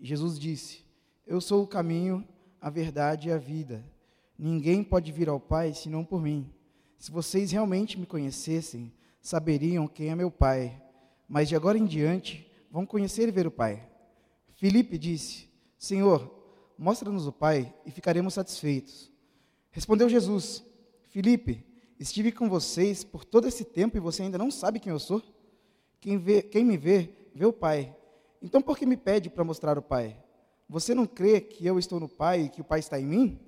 Jesus disse: Eu sou o caminho, a verdade e a vida. Ninguém pode vir ao Pai senão por mim. Se vocês realmente me conhecessem, saberiam quem é meu Pai. Mas de agora em diante vão conhecer e ver o Pai. Filipe disse: Senhor, mostra-nos o Pai e ficaremos satisfeitos. Respondeu Jesus: Filipe, estive com vocês por todo esse tempo e você ainda não sabe quem eu sou? Quem, vê, quem me vê, vê o Pai. Então por que me pede para mostrar o Pai? Você não crê que eu estou no Pai e que o Pai está em mim?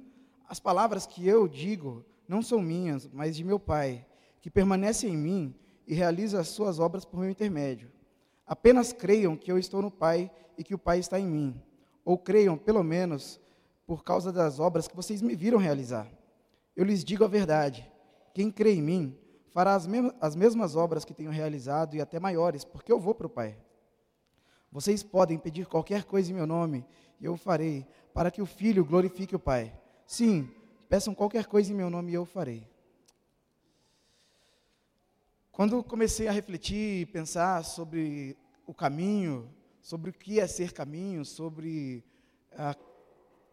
As palavras que eu digo não são minhas, mas de meu Pai, que permanece em mim e realiza as suas obras por meu intermédio. Apenas creiam que eu estou no Pai e que o Pai está em mim. Ou creiam, pelo menos, por causa das obras que vocês me viram realizar. Eu lhes digo a verdade: quem crê em mim fará as, mesmas, as mesmas obras que tenho realizado e até maiores, porque eu vou para o Pai. Vocês podem pedir qualquer coisa em meu nome, e eu farei, para que o Filho glorifique o Pai. Sim, peçam qualquer coisa em meu nome e eu farei. Quando comecei a refletir e pensar sobre o caminho, sobre o que é ser caminho, sobre a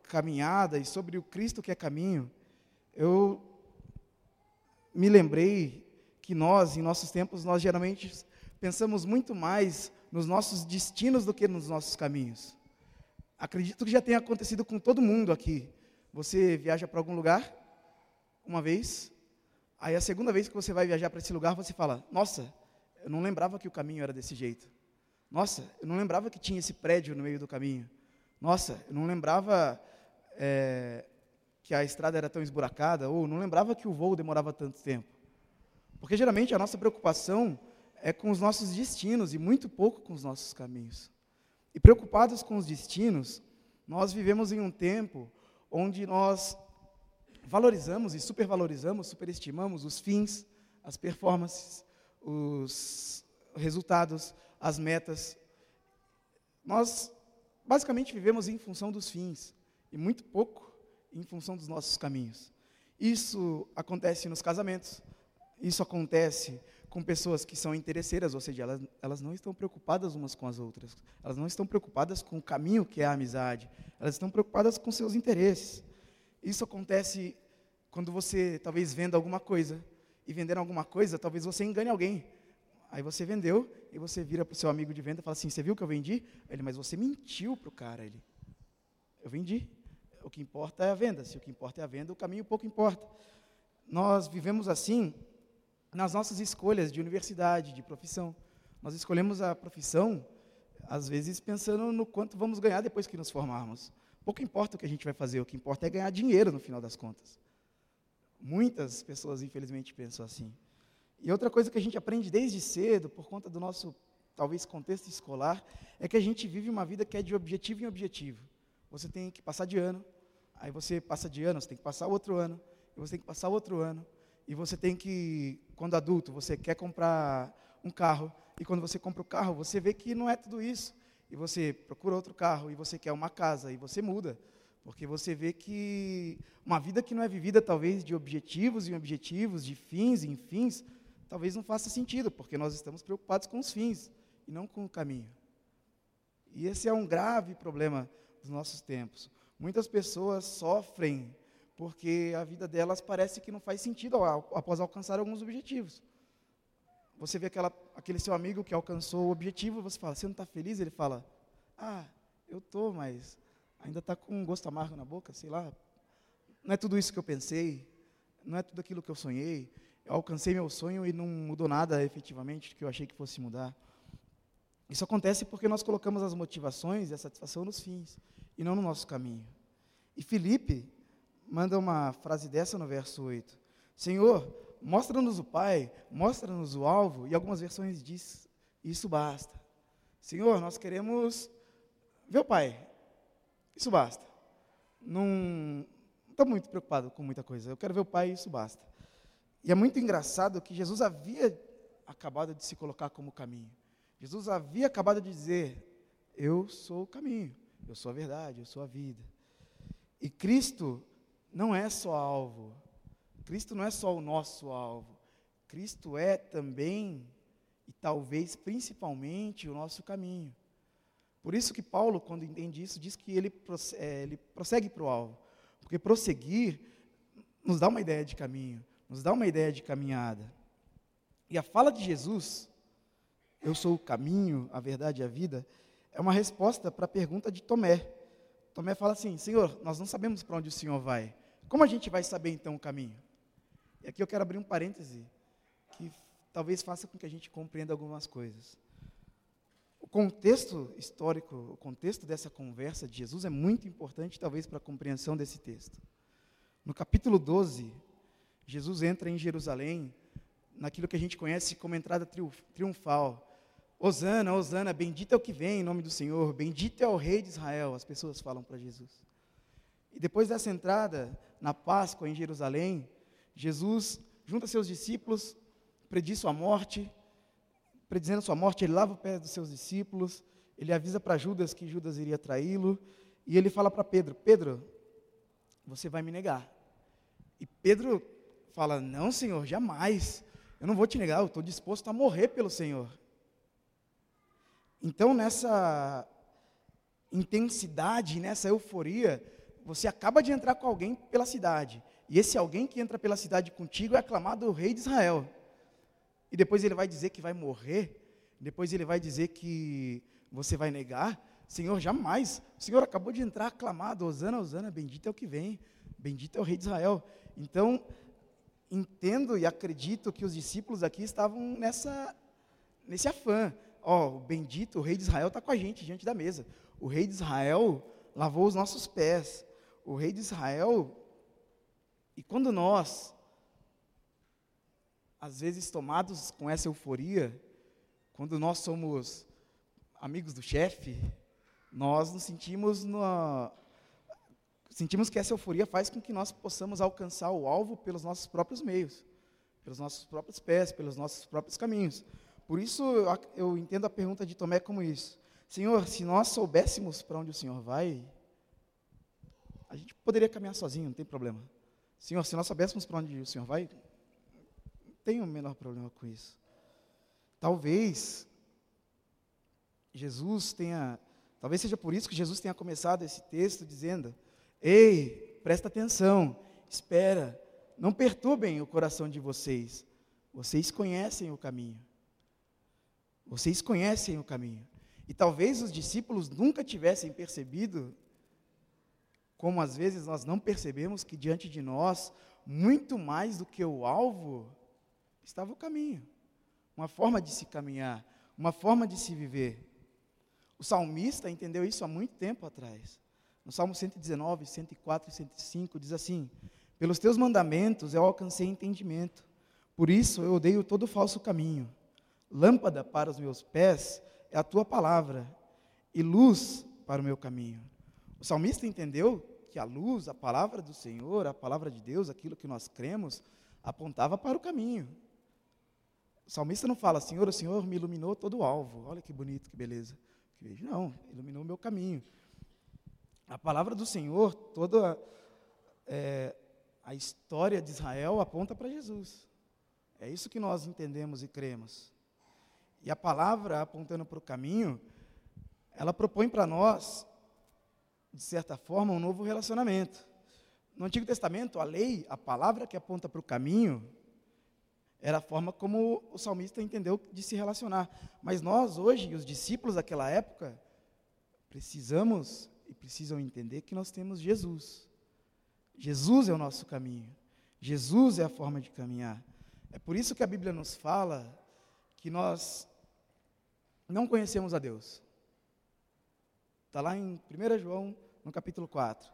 caminhada e sobre o Cristo que é caminho, eu me lembrei que nós, em nossos tempos, nós geralmente pensamos muito mais nos nossos destinos do que nos nossos caminhos. Acredito que já tenha acontecido com todo mundo aqui. Você viaja para algum lugar uma vez, Aí a segunda vez que você vai viajar para esse lugar, você fala: Nossa, eu não lembrava que o caminho era desse jeito. Nossa, eu não lembrava que tinha esse prédio no meio do caminho. Nossa, eu não lembrava é, que a estrada era tão esburacada, ou não lembrava que o voo demorava tanto tempo. Porque geralmente a nossa preocupação é com os nossos destinos e muito pouco com os nossos caminhos. E preocupados com os destinos, nós vivemos em um tempo onde nós valorizamos e supervalorizamos, superestimamos os fins, as performances, os resultados, as metas. Nós basicamente vivemos em função dos fins e muito pouco em função dos nossos caminhos. Isso acontece nos casamentos, isso acontece com pessoas que são interesseiras, ou seja, elas, elas não estão preocupadas umas com as outras, elas não estão preocupadas com o caminho que é a amizade, elas estão preocupadas com seus interesses. Isso acontece quando você talvez venda alguma coisa. E vendendo alguma coisa, talvez você engane alguém. Aí você vendeu e você vira para o seu amigo de venda e fala assim: Você viu que eu vendi? Ele, mas você mentiu para o cara. Ele, eu vendi. O que importa é a venda. Se o que importa é a venda, o caminho pouco importa. Nós vivemos assim nas nossas escolhas de universidade, de profissão. Nós escolhemos a profissão, às vezes, pensando no quanto vamos ganhar depois que nos formarmos. Pouco importa o que a gente vai fazer, o que importa é ganhar dinheiro no final das contas. Muitas pessoas, infelizmente, pensam assim. E outra coisa que a gente aprende desde cedo, por conta do nosso, talvez, contexto escolar, é que a gente vive uma vida que é de objetivo em objetivo. Você tem que passar de ano, aí você passa de ano, você tem que passar outro ano, e você tem que passar outro ano, e você tem que, quando adulto, você quer comprar um carro, e quando você compra o carro, você vê que não é tudo isso e você procura outro carro, e você quer uma casa, e você muda. Porque você vê que uma vida que não é vivida, talvez, de objetivos em objetivos, de fins em fins, talvez não faça sentido, porque nós estamos preocupados com os fins e não com o caminho. E esse é um grave problema dos nossos tempos. Muitas pessoas sofrem porque a vida delas parece que não faz sentido após alcançar alguns objetivos. Você vê aquela, aquele seu amigo que alcançou o objetivo, você fala, você não está feliz? Ele fala, ah, eu estou, mas ainda está com um gosto amargo na boca, sei lá. Não é tudo isso que eu pensei, não é tudo aquilo que eu sonhei. Eu alcancei meu sonho e não mudou nada efetivamente que eu achei que fosse mudar. Isso acontece porque nós colocamos as motivações e a satisfação nos fins e não no nosso caminho. E Felipe manda uma frase dessa no verso 8: Senhor, mostra-nos o Pai, mostra-nos o alvo, e algumas versões diz, isso basta. Senhor, nós queremos ver o Pai, isso basta. Não estou muito preocupado com muita coisa, eu quero ver o Pai, isso basta. E é muito engraçado que Jesus havia acabado de se colocar como caminho. Jesus havia acabado de dizer: Eu sou o caminho, eu sou a verdade, eu sou a vida. E Cristo não é só alvo, Cristo não é só o nosso alvo, Cristo é também, e talvez principalmente, o nosso caminho. Por isso que Paulo, quando entende isso, diz que ele, é, ele prossegue para o alvo. Porque prosseguir nos dá uma ideia de caminho, nos dá uma ideia de caminhada. E a fala de Jesus, eu sou o caminho, a verdade e a vida, é uma resposta para a pergunta de Tomé. Tomé fala assim: Senhor, nós não sabemos para onde o Senhor vai. Como a gente vai saber então o caminho? E aqui eu quero abrir um parêntese que talvez faça com que a gente compreenda algumas coisas. O contexto histórico, o contexto dessa conversa de Jesus é muito importante, talvez, para a compreensão desse texto. No capítulo 12, Jesus entra em Jerusalém, naquilo que a gente conhece como entrada triunfal. Osana, Osana, bendito é o que vem em nome do Senhor, bendito é o Rei de Israel, as pessoas falam para Jesus. E depois dessa entrada, na Páscoa em Jerusalém, Jesus junta seus discípulos, prediz sua morte, predizendo sua morte, ele lava o pé dos seus discípulos, ele avisa para Judas que Judas iria traí-lo, e ele fala para Pedro: Pedro, você vai me negar. E Pedro fala: Não, Senhor, jamais. Eu não vou te negar, eu estou disposto a morrer pelo Senhor. Então, nessa intensidade, nessa euforia, você acaba de entrar com alguém pela cidade. E esse alguém que entra pela cidade contigo é aclamado o rei de Israel. E depois ele vai dizer que vai morrer. Depois ele vai dizer que você vai negar. Senhor, jamais. O Senhor acabou de entrar aclamado. Osana, Osana, bendito é o que vem. Bendito é o rei de Israel. Então, entendo e acredito que os discípulos aqui estavam nessa, nesse afã. Ó, oh, bendito, o rei de Israel está com a gente diante da mesa. O rei de Israel lavou os nossos pés. O rei de Israel. E quando nós, às vezes tomados com essa euforia, quando nós somos amigos do chefe, nós nos sentimos sentimos que essa euforia faz com que nós possamos alcançar o alvo pelos nossos próprios meios, pelos nossos próprios pés, pelos nossos próprios caminhos. Por isso eu entendo a pergunta de Tomé como isso. Senhor, se nós soubéssemos para onde o Senhor vai, a gente poderia caminhar sozinho, não tem problema. Senhor, se nós soubéssemos para onde o Senhor vai, não tenho o menor problema com isso. Talvez Jesus tenha, talvez seja por isso que Jesus tenha começado esse texto dizendo: Ei, presta atenção, espera, não perturbem o coração de vocês. Vocês conhecem o caminho. Vocês conhecem o caminho. E talvez os discípulos nunca tivessem percebido, como às vezes nós não percebemos que diante de nós, muito mais do que o alvo, estava o caminho. Uma forma de se caminhar, uma forma de se viver. O salmista entendeu isso há muito tempo atrás. No Salmo 119, 104 e 105 diz assim: Pelos teus mandamentos eu alcancei entendimento, por isso eu odeio todo falso caminho. Lâmpada para os meus pés é a tua palavra, e luz para o meu caminho. O salmista entendeu que a luz, a palavra do Senhor, a palavra de Deus, aquilo que nós cremos, apontava para o caminho. O salmista não fala, Senhor, o Senhor me iluminou todo o alvo. Olha que bonito, que beleza. Não, iluminou o meu caminho. A palavra do Senhor, toda é, a história de Israel aponta para Jesus. É isso que nós entendemos e cremos. E a palavra apontando para o caminho, ela propõe para nós, de certa forma, um novo relacionamento. No Antigo Testamento, a lei, a palavra que aponta para o caminho, era a forma como o salmista entendeu de se relacionar. Mas nós, hoje, os discípulos daquela época, precisamos e precisam entender que nós temos Jesus. Jesus é o nosso caminho. Jesus é a forma de caminhar. É por isso que a Bíblia nos fala que nós não conhecemos a Deus. Está lá em 1 João, no capítulo 4.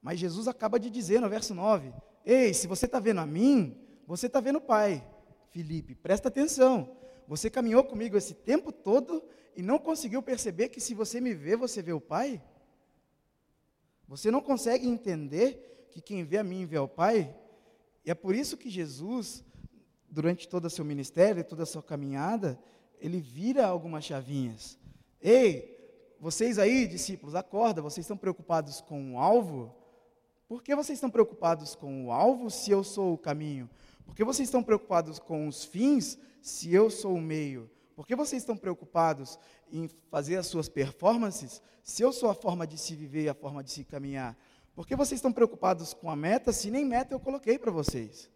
Mas Jesus acaba de dizer no verso 9: Ei, se você está vendo a mim, você está vendo o Pai. Felipe, presta atenção. Você caminhou comigo esse tempo todo e não conseguiu perceber que se você me vê, você vê o Pai? Você não consegue entender que quem vê a mim vê ao Pai? E é por isso que Jesus, durante todo o seu ministério, toda a sua caminhada, ele vira algumas chavinhas. Ei, vocês aí, discípulos, acorda, vocês estão preocupados com o alvo? Por que vocês estão preocupados com o alvo se eu sou o caminho? Por que vocês estão preocupados com os fins se eu sou o meio? Por que vocês estão preocupados em fazer as suas performances, se eu sou a forma de se viver e a forma de se caminhar? Por que vocês estão preocupados com a meta, se nem meta eu coloquei para vocês?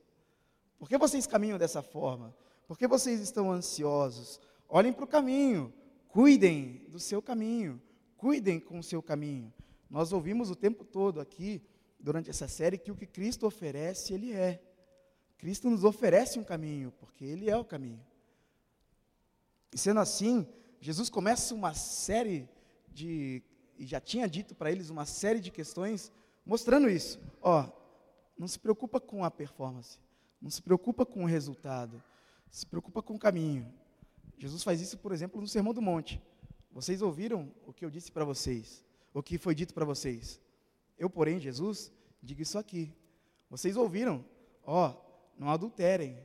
Por que vocês caminham dessa forma? Por que vocês estão ansiosos? Olhem para o caminho, cuidem do seu caminho, cuidem com o seu caminho. Nós ouvimos o tempo todo aqui, durante essa série, que o que Cristo oferece, Ele é. Cristo nos oferece um caminho, porque Ele é o caminho. E sendo assim, Jesus começa uma série de, e já tinha dito para eles uma série de questões, mostrando isso. Ó, não se preocupa com a performance, não se preocupa com o resultado, se preocupa com o caminho. Jesus faz isso, por exemplo, no Sermão do Monte. Vocês ouviram o que eu disse para vocês, o que foi dito para vocês. Eu, porém, Jesus, digo isso aqui. Vocês ouviram, ó, não adulterem.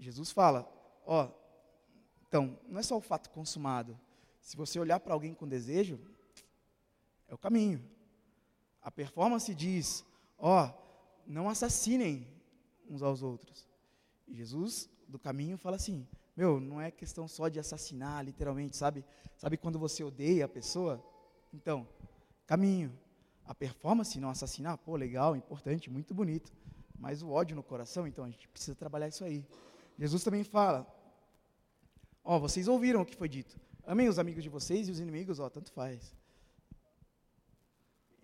Jesus fala, ó, então, não é só o fato consumado. Se você olhar para alguém com desejo, é o caminho. A performance diz, ó, não assassinem uns aos outros. E Jesus, do caminho, fala assim: meu, não é questão só de assassinar, literalmente, sabe? Sabe quando você odeia a pessoa? Então, caminho. A performance, não assassinar, pô, legal, importante, muito bonito. Mas o ódio no coração, então, a gente precisa trabalhar isso aí. Jesus também fala: ó, vocês ouviram o que foi dito. Amem os amigos de vocês e os inimigos, ó, tanto faz.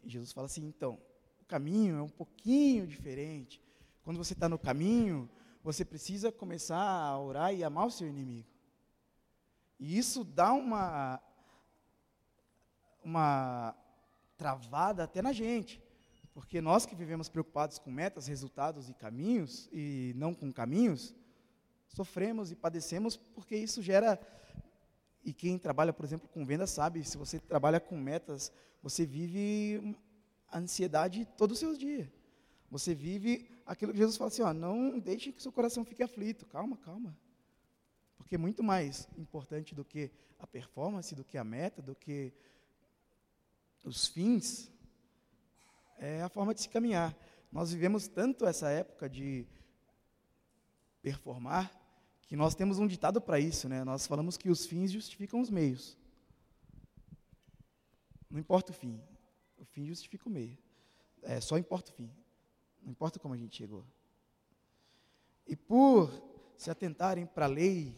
E Jesus fala assim: então, o caminho é um pouquinho diferente. Quando você está no caminho, você precisa começar a orar e amar o seu inimigo. E isso dá uma, uma travada até na gente. Porque nós que vivemos preocupados com metas, resultados e caminhos, e não com caminhos, sofremos e padecemos porque isso gera. E quem trabalha, por exemplo, com venda sabe, se você trabalha com metas, você vive a ansiedade todos os seus dias. Você vive aquilo que Jesus fala assim, ó, não deixe que seu coração fique aflito. Calma, calma. Porque é muito mais importante do que a performance, do que a meta, do que os fins, é a forma de se caminhar. Nós vivemos tanto essa época de performar, que nós temos um ditado para isso, né? Nós falamos que os fins justificam os meios. Não importa o fim, o fim justifica o meio. É, só importa o fim. Não importa como a gente chegou. E por se atentarem para a lei,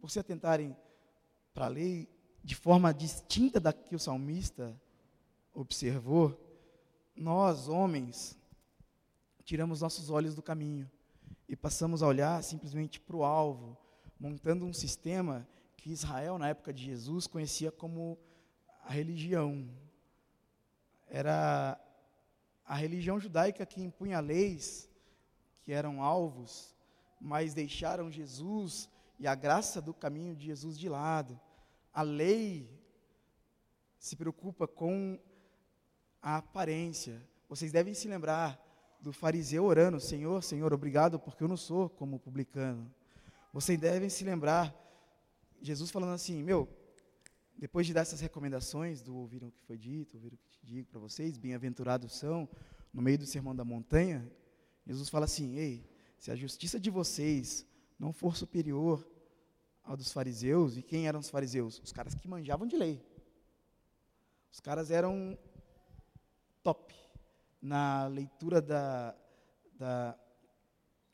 por se atentarem para a lei de forma distinta da que o salmista observou, nós, homens, tiramos nossos olhos do caminho e passamos a olhar simplesmente para o alvo, montando um sistema que Israel, na época de Jesus, conhecia como a religião. Era a religião judaica que impunha leis que eram alvos, mas deixaram Jesus e a graça do caminho de Jesus de lado. A lei se preocupa com a aparência. Vocês devem se lembrar do fariseu orando: Senhor, Senhor, obrigado, porque eu não sou como publicano. Vocês devem se lembrar, Jesus falando assim: Meu, depois de dar essas recomendações do ouviram o que foi dito, ouviram o que te digo para vocês, bem-aventurados são, no meio do sermão da montanha, Jesus fala assim: Ei, se a justiça de vocês não for superior ao dos fariseus, e quem eram os fariseus? Os caras que manjavam de lei. Os caras eram top na leitura da, da,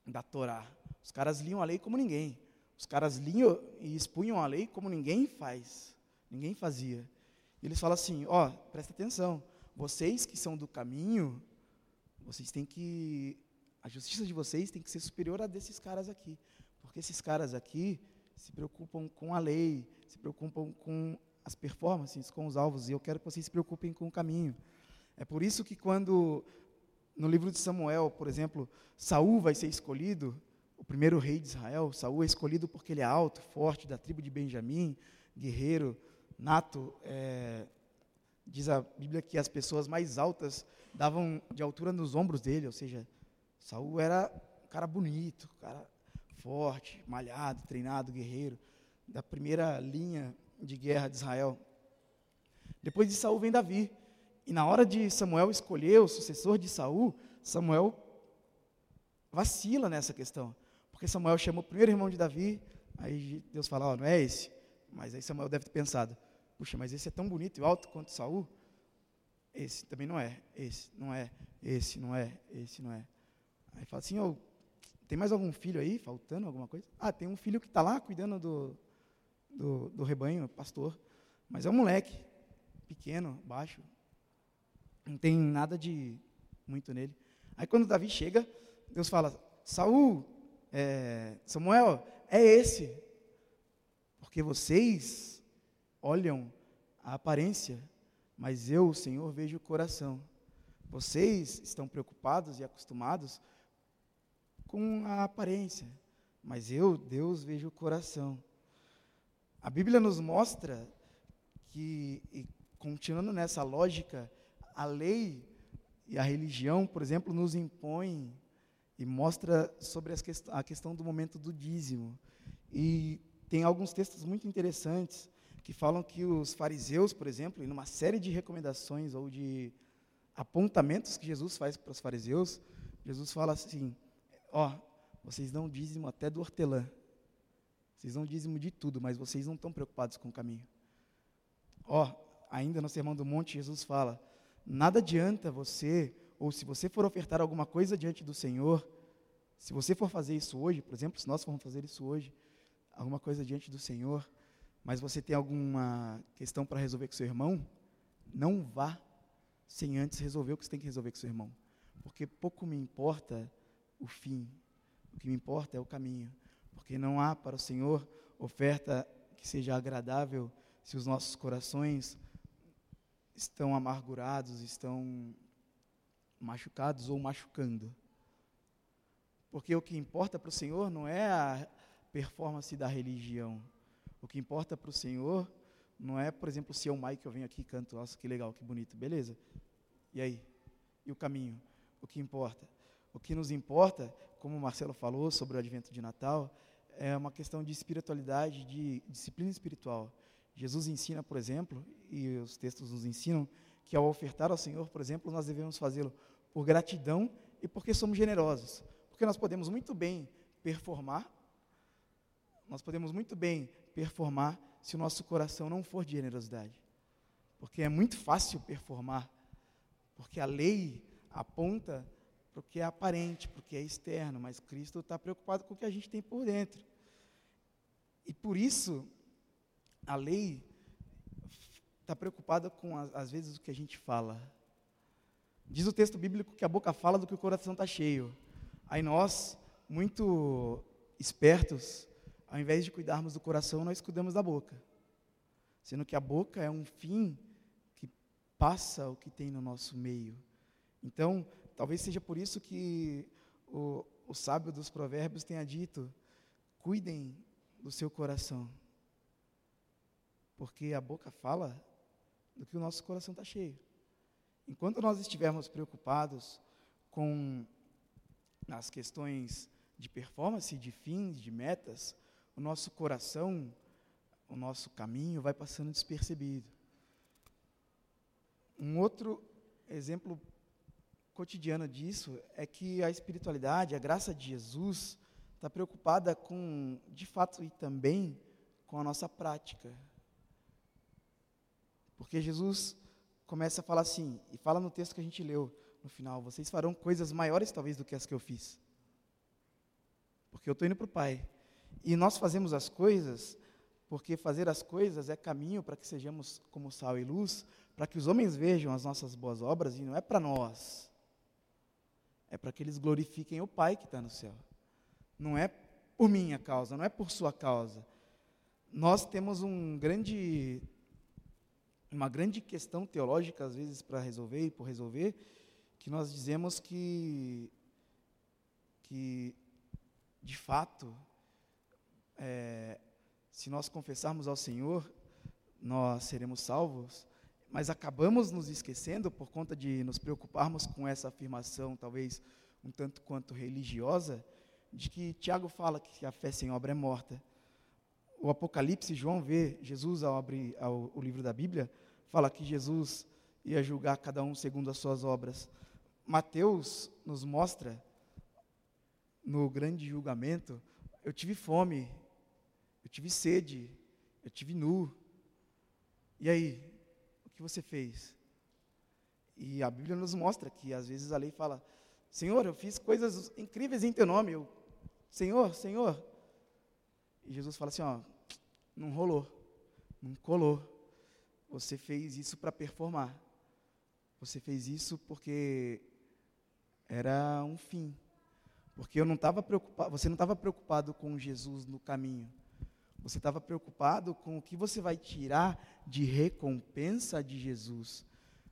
da Torá. Os caras liam a lei como ninguém. Os caras liam e expunham a lei como ninguém faz. Ninguém fazia. E eles falam assim: ó, oh, presta atenção, vocês que são do caminho, vocês têm que. A justiça de vocês tem que ser superior a desses caras aqui. Porque esses caras aqui se preocupam com a lei, se preocupam com as performances, com os alvos, e eu quero que vocês se preocupem com o caminho. É por isso que quando no livro de Samuel, por exemplo, Saul vai ser escolhido, o primeiro rei de Israel, Saul é escolhido porque ele é alto, forte, da tribo de Benjamim, guerreiro, nato, é, diz a Bíblia que as pessoas mais altas davam de altura nos ombros dele, ou seja, Saul era um cara bonito, um cara forte, malhado, treinado, guerreiro, da primeira linha de guerra de Israel. Depois de Saul vem Davi. E na hora de Samuel escolher o sucessor de Saul, Samuel vacila nessa questão. Porque Samuel chama o primeiro irmão de Davi, Aí Deus fala, oh, não é esse. Mas aí Samuel deve ter pensado, puxa, mas esse é tão bonito e alto quanto Saul. Esse também não é, esse não é, esse não é, esse não é. Aí fala assim, oh, tem mais algum filho aí, faltando alguma coisa? Ah, tem um filho que está lá cuidando do, do, do rebanho, pastor. Mas é um moleque, pequeno, baixo. Não tem nada de muito nele. Aí quando Davi chega, Deus fala, Saul, é, Samuel, é esse. Porque vocês olham a aparência, mas eu, Senhor, vejo o coração. Vocês estão preocupados e acostumados com a aparência, mas eu, Deus, vejo o coração. A Bíblia nos mostra que, continuando nessa lógica, a lei e a religião, por exemplo, nos impõem e mostra sobre a questão do momento do dízimo. E tem alguns textos muito interessantes que falam que os fariseus, por exemplo, em uma série de recomendações ou de apontamentos que Jesus faz para os fariseus, Jesus fala assim: ó, vocês dão dízimo até do hortelã. Vocês dão dízimo de tudo, mas vocês não estão preocupados com o caminho. Ó, ainda no Sermão do Monte, Jesus fala: nada adianta você, ou se você for ofertar alguma coisa diante do Senhor, se você for fazer isso hoje, por exemplo, se nós formos fazer isso hoje, alguma coisa diante do Senhor, mas você tem alguma questão para resolver com seu irmão, não vá sem antes resolver o que você tem que resolver com seu irmão. Porque pouco me importa o fim, o que me importa é o caminho. Porque não há para o Senhor oferta que seja agradável se os nossos corações estão amargurados, estão machucados ou machucando. Porque o que importa para o Senhor não é a performance da religião. O que importa para o Senhor não é, por exemplo, se é o Mike eu venho aqui e canto, nossa, que legal, que bonito, beleza. E aí? E o caminho? O que importa? O que nos importa, como o Marcelo falou sobre o advento de Natal, é uma questão de espiritualidade, de disciplina espiritual. Jesus ensina, por exemplo, e os textos nos ensinam, que ao ofertar ao Senhor, por exemplo, nós devemos fazê-lo por gratidão e porque somos generosos. Porque nós podemos muito bem performar nós podemos muito bem performar se o nosso coração não for de generosidade. Porque é muito fácil performar, porque a lei aponta para o que é aparente, para o que é externo, mas Cristo está preocupado com o que a gente tem por dentro. E por isso, a lei está preocupada com, às vezes, o que a gente fala. Diz o texto bíblico que a boca fala do que o coração está cheio. Aí nós, muito espertos, ao invés de cuidarmos do coração, nós cuidamos da boca. Sendo que a boca é um fim que passa o que tem no nosso meio. Então, talvez seja por isso que o, o sábio dos provérbios tenha dito: cuidem do seu coração. Porque a boca fala do que o nosso coração está cheio. Enquanto nós estivermos preocupados com as questões de performance, de fins, de metas, o nosso coração, o nosso caminho vai passando despercebido. Um outro exemplo cotidiano disso é que a espiritualidade, a graça de Jesus, está preocupada com, de fato, e também com a nossa prática. Porque Jesus começa a falar assim, e fala no texto que a gente leu no final: vocês farão coisas maiores, talvez, do que as que eu fiz. Porque eu estou indo para o Pai. E nós fazemos as coisas porque fazer as coisas é caminho para que sejamos como sal e luz, para que os homens vejam as nossas boas obras e não é para nós. É para que eles glorifiquem o Pai que está no céu. Não é por minha causa, não é por sua causa. Nós temos um grande, uma grande questão teológica, às vezes, para resolver e por resolver, que nós dizemos que, que de fato, é, se nós confessarmos ao Senhor, nós seremos salvos, mas acabamos nos esquecendo por conta de nos preocuparmos com essa afirmação, talvez um tanto quanto religiosa, de que Tiago fala que a fé sem obra é morta. O Apocalipse, João vê Jesus ao abrir ao, o livro da Bíblia, fala que Jesus ia julgar cada um segundo as suas obras. Mateus nos mostra no grande julgamento, eu tive fome eu tive sede, eu tive nu. E aí, o que você fez? E a Bíblia nos mostra que às vezes a lei fala: Senhor, eu fiz coisas incríveis em teu nome. Eu, Senhor, Senhor. E Jesus fala assim: ó, não rolou, não colou. Você fez isso para performar. Você fez isso porque era um fim. Porque eu não preocupado, você não estava preocupado com Jesus no caminho. Você estava preocupado com o que você vai tirar de recompensa de Jesus.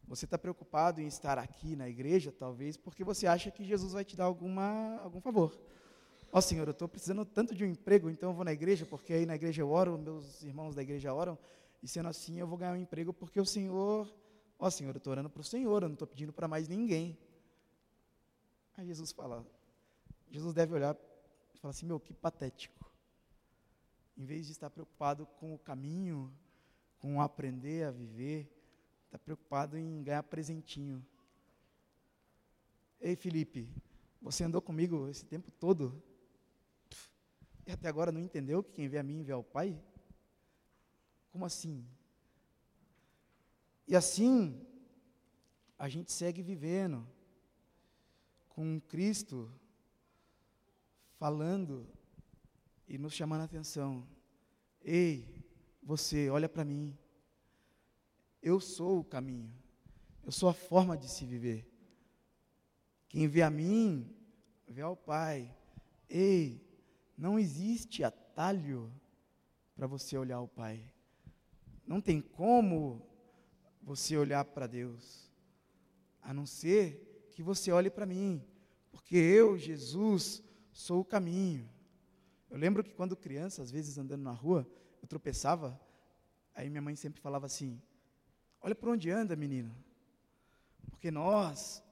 Você está preocupado em estar aqui na igreja, talvez, porque você acha que Jesus vai te dar alguma, algum favor. Ó oh, Senhor, eu estou precisando tanto de um emprego, então eu vou na igreja, porque aí na igreja eu oro, meus irmãos da igreja oram, e sendo assim eu vou ganhar um emprego, porque o Senhor, ó oh, Senhor, eu estou orando para o Senhor, eu não estou pedindo para mais ninguém. Aí Jesus fala, Jesus deve olhar e falar assim, meu, que patético. Em vez de estar preocupado com o caminho, com aprender a viver, está preocupado em ganhar presentinho. Ei, Felipe, você andou comigo esse tempo todo e até agora não entendeu que quem vê a mim vê ao Pai? Como assim? E assim, a gente segue vivendo com Cristo falando e nos chamando a atenção. Ei, você, olha para mim. Eu sou o caminho. Eu sou a forma de se viver. Quem vê a mim, vê ao Pai. Ei, não existe atalho para você olhar ao Pai. Não tem como você olhar para Deus, a não ser que você olhe para mim, porque eu, Jesus, sou o caminho. Eu lembro que quando criança, às vezes andando na rua, eu tropeçava, aí minha mãe sempre falava assim: Olha para onde anda, menino. Porque nós,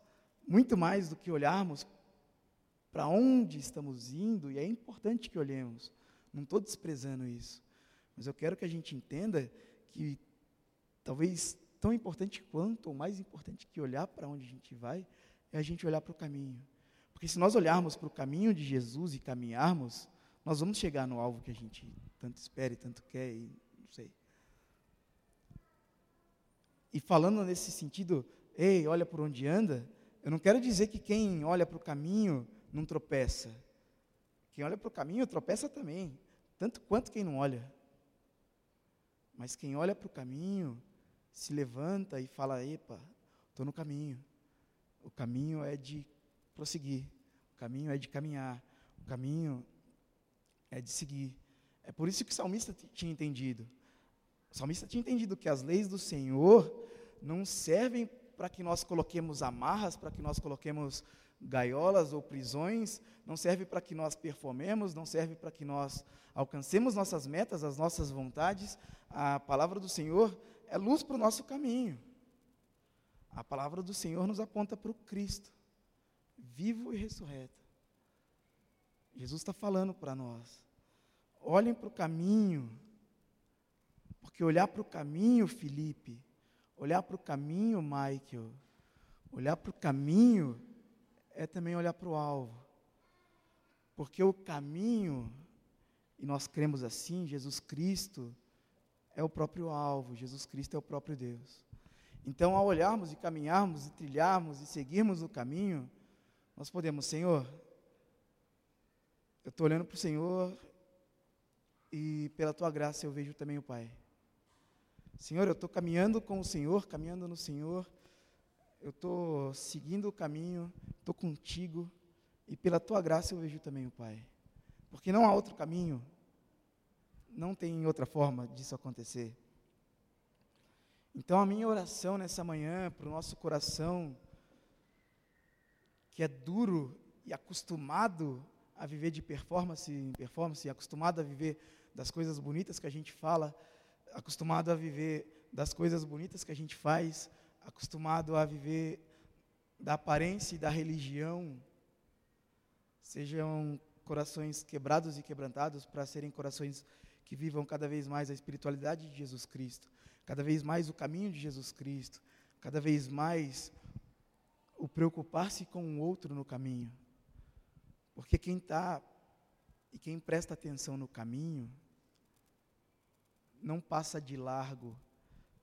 muito mais do que olharmos para onde estamos indo, e é importante que olhemos, não estou desprezando isso, mas eu quero que a gente entenda que talvez tão importante quanto, ou mais importante que olhar para onde a gente vai, é a gente olhar para o caminho. Porque se nós olharmos para o caminho de Jesus e caminharmos, nós vamos chegar no alvo que a gente tanto espera e tanto quer, e não sei. E falando nesse sentido, ei, olha por onde anda, eu não quero dizer que quem olha para o caminho não tropeça. Quem olha para o caminho tropeça também, tanto quanto quem não olha. Mas quem olha para o caminho, se levanta e fala: Epa, estou no caminho. O caminho é de prosseguir, o caminho é de caminhar, o caminho é de seguir. É por isso que o salmista tinha entendido. O salmista tinha entendido que as leis do Senhor não servem para que nós coloquemos amarras, para que nós coloquemos gaiolas ou prisões, não serve para que nós performemos, não serve para que nós alcancemos nossas metas, as nossas vontades. A palavra do Senhor é luz para o nosso caminho. A palavra do Senhor nos aponta para o Cristo, vivo e ressurreto. Jesus está falando para nós. Olhem para o caminho porque olhar para o caminho, Felipe, olhar para o caminho, Michael, olhar para o caminho é também olhar para o alvo. Porque o caminho, e nós cremos assim, Jesus Cristo é o próprio alvo, Jesus Cristo é o próprio Deus. Então, ao olharmos e caminharmos e trilharmos e seguirmos o caminho, nós podemos, Senhor, eu estou olhando para o Senhor e pela tua graça eu vejo também o Pai. Senhor, eu estou caminhando com o Senhor, caminhando no Senhor, eu estou seguindo o caminho, estou contigo, e pela tua graça eu vejo também o Pai. Porque não há outro caminho, não tem outra forma disso acontecer. Então a minha oração nessa manhã para o nosso coração, que é duro e acostumado a viver de performance em performance, acostumado a viver das coisas bonitas que a gente fala, acostumado a viver das coisas bonitas que a gente faz, acostumado a viver da aparência e da religião, sejam corações quebrados e quebrantados para serem corações que vivam cada vez mais a espiritualidade de Jesus Cristo, cada vez mais o caminho de Jesus Cristo, cada vez mais o preocupar-se com o outro no caminho. Porque quem está e quem presta atenção no caminho, não passa de largo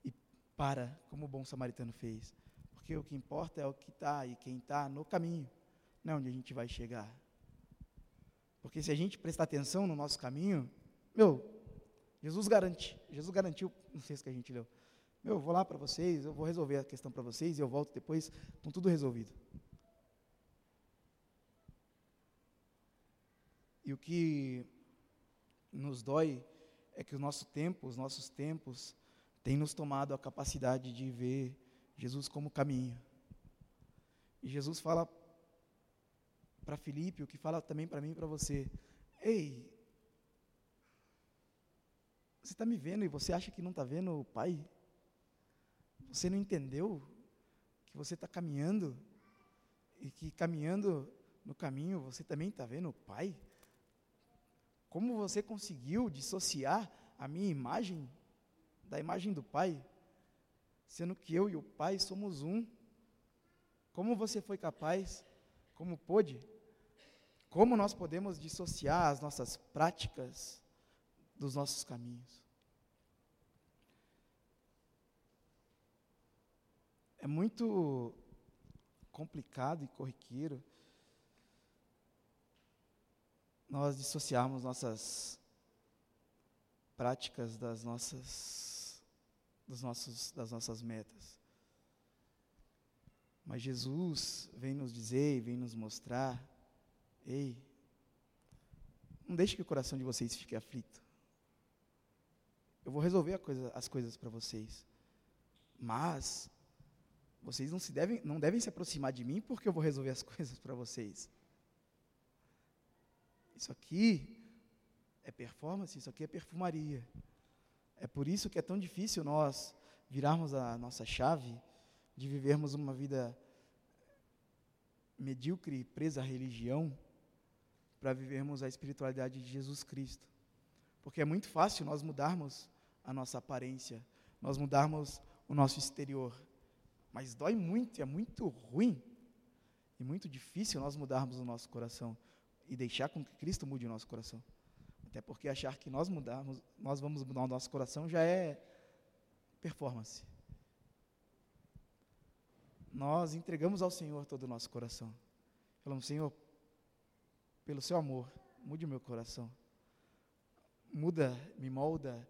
e para, como o bom samaritano fez. Porque o que importa é o que está e quem está no caminho, não é onde a gente vai chegar. Porque se a gente prestar atenção no nosso caminho, meu, Jesus garante, Jesus garantiu, não sei se que a gente leu. Meu, eu vou lá para vocês, eu vou resolver a questão para vocês e eu volto depois com tudo resolvido. E o que nos dói é que o nosso tempo, os nossos tempos, têm nos tomado a capacidade de ver Jesus como caminho. E Jesus fala para Filipe, o que fala também para mim e para você: Ei, você está me vendo e você acha que não está vendo o Pai? Você não entendeu que você está caminhando e que caminhando no caminho você também está vendo o Pai? Como você conseguiu dissociar a minha imagem da imagem do Pai, sendo que eu e o Pai somos um? Como você foi capaz, como pôde? Como nós podemos dissociar as nossas práticas dos nossos caminhos? É muito complicado e corriqueiro nós dissociarmos nossas práticas das nossas, dos nossos, das nossas metas. Mas Jesus vem nos dizer, vem nos mostrar Ei, não deixe que o coração de vocês fique aflito. Eu vou resolver coisa, as coisas para vocês. Mas vocês não, se devem, não devem se aproximar de mim porque eu vou resolver as coisas para vocês. Isso aqui é performance, isso aqui é perfumaria. É por isso que é tão difícil nós virarmos a nossa chave de vivermos uma vida medíocre, presa à religião, para vivermos a espiritualidade de Jesus Cristo. Porque é muito fácil nós mudarmos a nossa aparência, nós mudarmos o nosso exterior. Mas dói muito, é muito ruim e muito difícil nós mudarmos o nosso coração e deixar com que Cristo mude o nosso coração. Até porque achar que nós mudarmos, nós vamos mudar o nosso coração já é performance. Nós entregamos ao Senhor todo o nosso coração. Falamos, Senhor, pelo seu amor, mude o meu coração. Muda, me molda.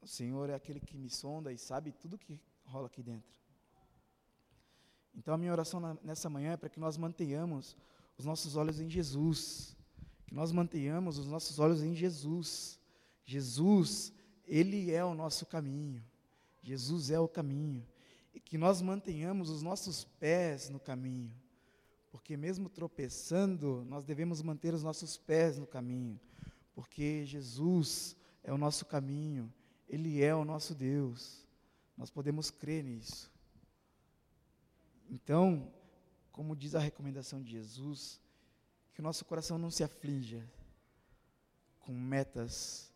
O Senhor é aquele que me sonda e sabe tudo que rola aqui dentro. Então a minha oração nessa manhã é para que nós mantenhamos os nossos olhos em Jesus. Que nós mantenhamos os nossos olhos em Jesus. Jesus, Ele é o nosso caminho. Jesus é o caminho. E que nós mantenhamos os nossos pés no caminho porque mesmo tropeçando, nós devemos manter os nossos pés no caminho, porque Jesus é o nosso caminho, Ele é o nosso Deus. Nós podemos crer nisso. Então, como diz a recomendação de Jesus, que o nosso coração não se aflinja com metas,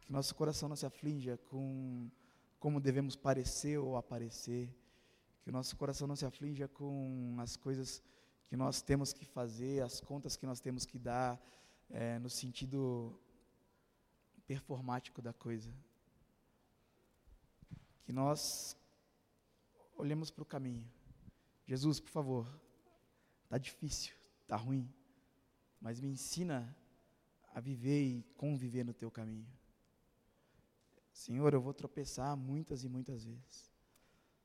que nosso coração não se aflinja com como devemos parecer ou aparecer, que o nosso coração não se aflinja com as coisas que nós temos que fazer, as contas que nós temos que dar, é, no sentido performático da coisa. Que nós olhemos para o caminho. Jesus, por favor, está difícil, está ruim, mas me ensina a viver e conviver no teu caminho. Senhor, eu vou tropeçar muitas e muitas vezes,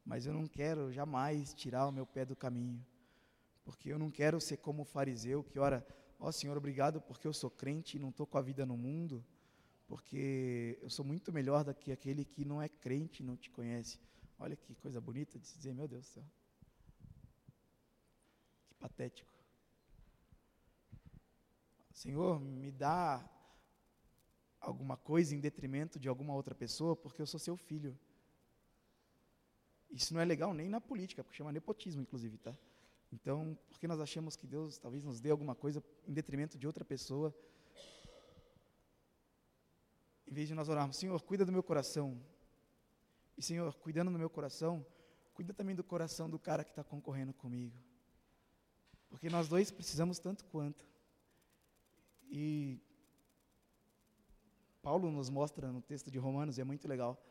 mas eu não quero jamais tirar o meu pé do caminho porque eu não quero ser como o fariseu que ora, ó oh, Senhor, obrigado porque eu sou crente e não estou com a vida no mundo, porque eu sou muito melhor do que aquele que não é crente e não te conhece. Olha que coisa bonita de se dizer, meu Deus do céu. Patético. Senhor, me dá alguma coisa em detrimento de alguma outra pessoa, porque eu sou seu filho. Isso não é legal nem na política, porque chama nepotismo, inclusive, tá? Então, porque nós achamos que Deus talvez nos dê alguma coisa em detrimento de outra pessoa, em vez de nós orarmos, Senhor, cuida do meu coração. E Senhor, cuidando do meu coração, cuida também do coração do cara que está concorrendo comigo. Porque nós dois precisamos tanto quanto. E Paulo nos mostra no texto de Romanos, e é muito legal,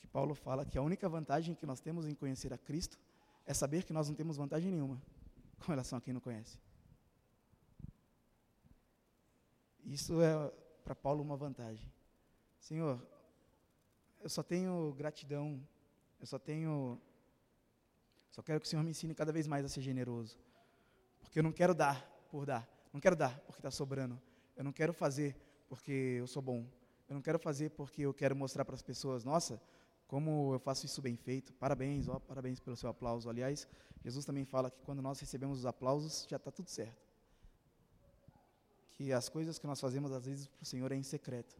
que Paulo fala que a única vantagem que nós temos em conhecer a Cristo é saber que nós não temos vantagem nenhuma com relação a quem não conhece. Isso é para Paulo uma vantagem. Senhor, eu só tenho gratidão, eu só tenho. Só quero que o Senhor me ensine cada vez mais a ser generoso. Porque eu não quero dar por dar. Não quero dar porque está sobrando. Eu não quero fazer porque eu sou bom. Eu não quero fazer porque eu quero mostrar para as pessoas, nossa, como eu faço isso bem feito. Parabéns, ó, parabéns pelo seu aplauso. Aliás, Jesus também fala que quando nós recebemos os aplausos, já está tudo certo. Que as coisas que nós fazemos às vezes para o Senhor é em secreto.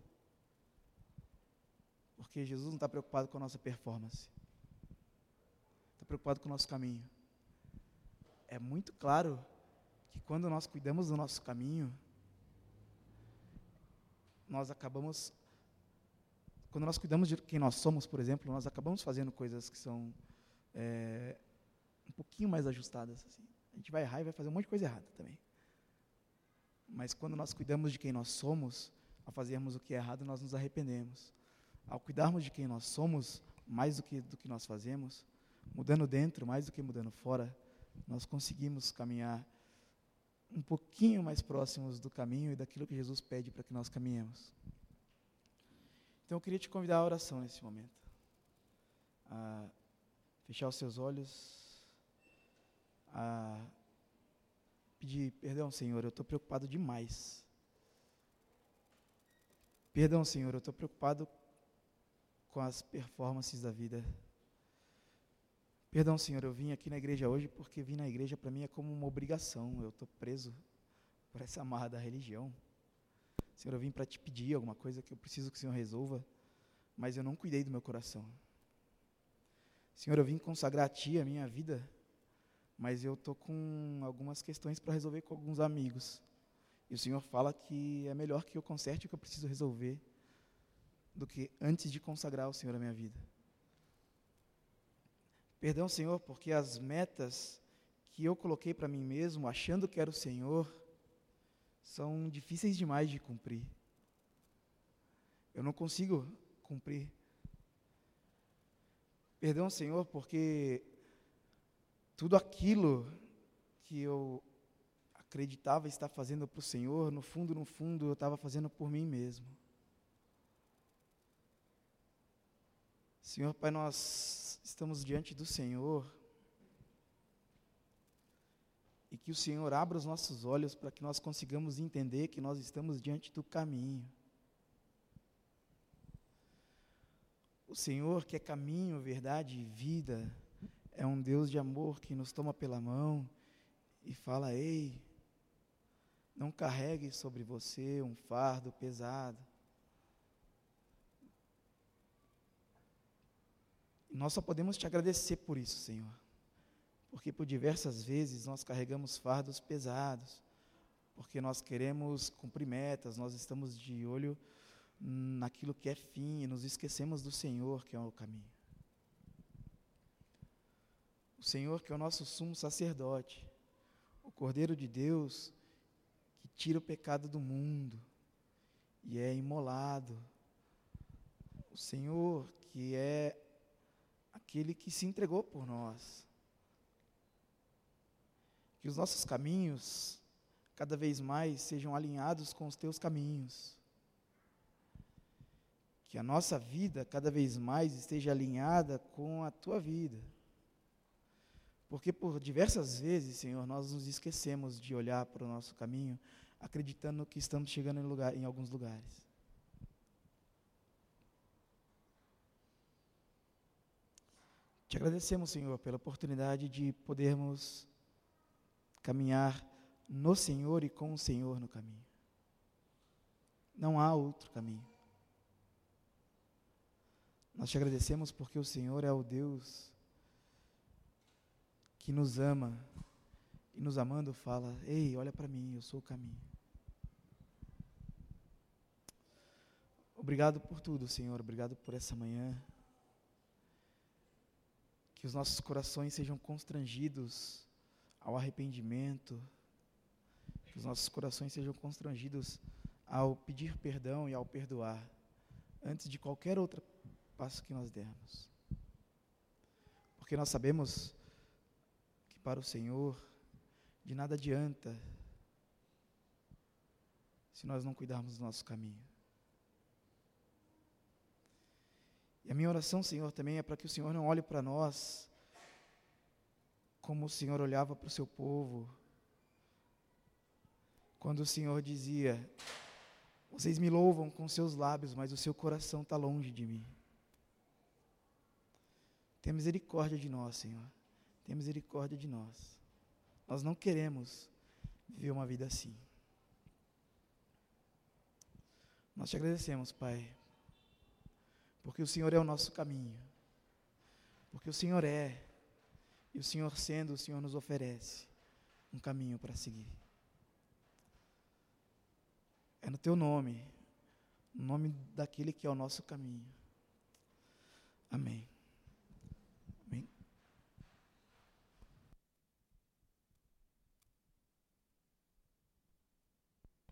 Porque Jesus não está preocupado com a nossa performance. Está preocupado com o nosso caminho. É muito claro que quando nós cuidamos do nosso caminho, nós acabamos. Quando nós cuidamos de quem nós somos, por exemplo, nós acabamos fazendo coisas que são é, um pouquinho mais ajustadas. Assim. A gente vai errar e vai fazer um monte de coisa errada também. Mas quando nós cuidamos de quem nós somos, ao fazermos o que é errado, nós nos arrependemos. Ao cuidarmos de quem nós somos, mais do que do que nós fazemos, mudando dentro mais do que mudando fora, nós conseguimos caminhar um pouquinho mais próximos do caminho e daquilo que Jesus pede para que nós caminhemos. Então eu queria te convidar à oração nesse momento. A fechar os seus olhos, a pedir perdão, Senhor, eu estou preocupado demais. Perdão, Senhor, eu estou preocupado com as performances da vida. Perdão, Senhor, eu vim aqui na igreja hoje porque vir na igreja para mim é como uma obrigação. Eu estou preso por essa amarra da religião. Senhor, eu vim para te pedir alguma coisa que eu preciso que o Senhor resolva, mas eu não cuidei do meu coração. Senhor, eu vim consagrar a Ti a minha vida, mas eu estou com algumas questões para resolver com alguns amigos. E o Senhor fala que é melhor que eu conserte o que eu preciso resolver do que antes de consagrar ao Senhor a minha vida. Perdão, Senhor, porque as metas que eu coloquei para mim mesmo, achando que era o Senhor, são difíceis demais de cumprir. Eu não consigo cumprir. Perdão, Senhor, porque tudo aquilo que eu acreditava estar fazendo para o Senhor, no fundo, no fundo, eu estava fazendo por mim mesmo. Senhor Pai, nós estamos diante do Senhor e que o Senhor abra os nossos olhos para que nós consigamos entender que nós estamos diante do caminho. O Senhor, que é caminho, verdade e vida, é um Deus de amor que nos toma pela mão e fala: Ei, não carregue sobre você um fardo pesado. Nós só podemos te agradecer por isso, Senhor. Porque por diversas vezes nós carregamos fardos pesados, porque nós queremos cumprir metas, nós estamos de olho naquilo que é fim e nos esquecemos do Senhor, que é o caminho. O Senhor, que é o nosso sumo sacerdote, o Cordeiro de Deus, que tira o pecado do mundo e é imolado. O Senhor, que é aquele que se entregou por nós. Que os nossos caminhos cada vez mais sejam alinhados com os teus caminhos. Que a nossa vida cada vez mais esteja alinhada com a tua vida. Porque por diversas vezes, Senhor, nós nos esquecemos de olhar para o nosso caminho, acreditando que estamos chegando em, lugar, em alguns lugares. Te agradecemos, Senhor, pela oportunidade de podermos caminhar no Senhor e com o Senhor no caminho. Não há outro caminho. Nós te agradecemos porque o Senhor é o Deus que nos ama e nos amando fala: Ei, olha para mim, eu sou o caminho. Obrigado por tudo, Senhor. Obrigado por essa manhã. Que os nossos corações sejam constrangidos ao arrependimento. Que os nossos corações sejam constrangidos ao pedir perdão e ao perdoar, antes de qualquer outro passo que nós dermos. Porque nós sabemos que para o Senhor de nada adianta se nós não cuidarmos do nosso caminho. E a minha oração, Senhor, também é para que o Senhor não olhe para nós como o Senhor olhava para o seu povo, quando o Senhor dizia: Vocês me louvam com seus lábios, mas o seu coração está longe de mim. Tenha misericórdia de nós, Senhor. Tenha misericórdia de nós. Nós não queremos viver uma vida assim. Nós te agradecemos, Pai, porque o Senhor é o nosso caminho, porque o Senhor é, e o Senhor sendo, o Senhor nos oferece um caminho para seguir. É no Teu nome, no nome daquele que é o nosso caminho. Amém.